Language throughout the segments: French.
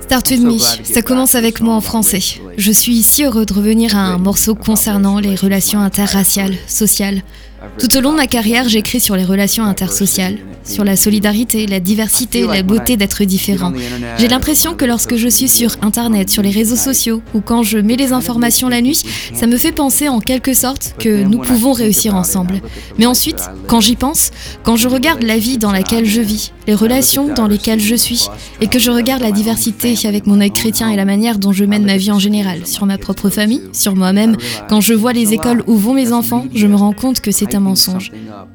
Start With Me, ça commence avec moi en français. Je suis si heureux de revenir à un morceau concernant les relations interraciales, sociales. Tout au long de ma carrière, j'écris sur les relations intersociales, sur la solidarité, la diversité, la beauté d'être différent. J'ai l'impression que lorsque je suis sur Internet, sur les réseaux sociaux, ou quand je mets les informations la nuit, ça me fait penser en quelque sorte que nous pouvons réussir ensemble. Mais ensuite, quand j'y pense, quand je regarde la vie dans laquelle je vis, les relations dans lesquelles je suis, et que je regarde la diversité avec mon œil chrétien et la manière dont je mène ma vie en général, sur ma propre famille, sur moi-même, quand je vois les écoles où vont mes enfants, je me rends compte que c'est un mensonge.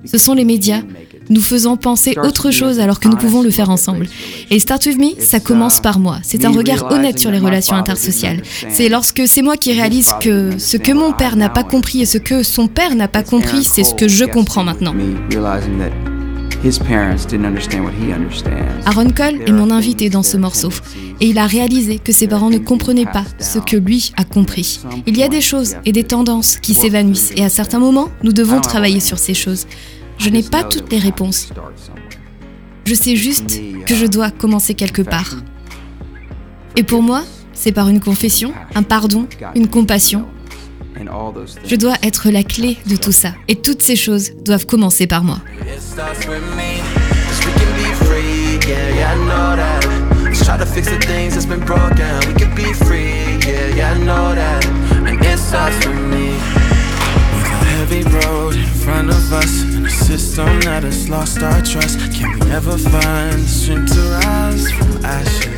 Ce sont les médias nous faisant penser autre chose alors que nous pouvons le faire ensemble. Et Start With Me, ça commence par moi. C'est un regard honnête sur les relations intersociales. C'est lorsque c'est moi qui réalise que ce que mon père n'a pas compris et ce que son père n'a pas compris, c'est ce que je comprends maintenant. Aaron Cole est mon invité dans ce morceau et il a réalisé que ses parents ne comprenaient pas ce que lui a compris. Il y a des choses et des tendances qui s'évanouissent et à certains moments, nous devons travailler sur ces choses. Je n'ai pas toutes les réponses. Je sais juste que je dois commencer quelque part. Et pour moi, c'est par une confession, un pardon, une compassion. Je dois être la clé de tout ça. Et toutes ces choses doivent commencer par moi. starts with me. Cause we can be free, yeah, yeah, I know that. Let's try to fix the things that's been broken. We can be free, yeah, yeah, I know that. And it starts with me. We got a heavy road in front of us, and a system that has lost our trust. Can we ever find the strength to rise from ashes?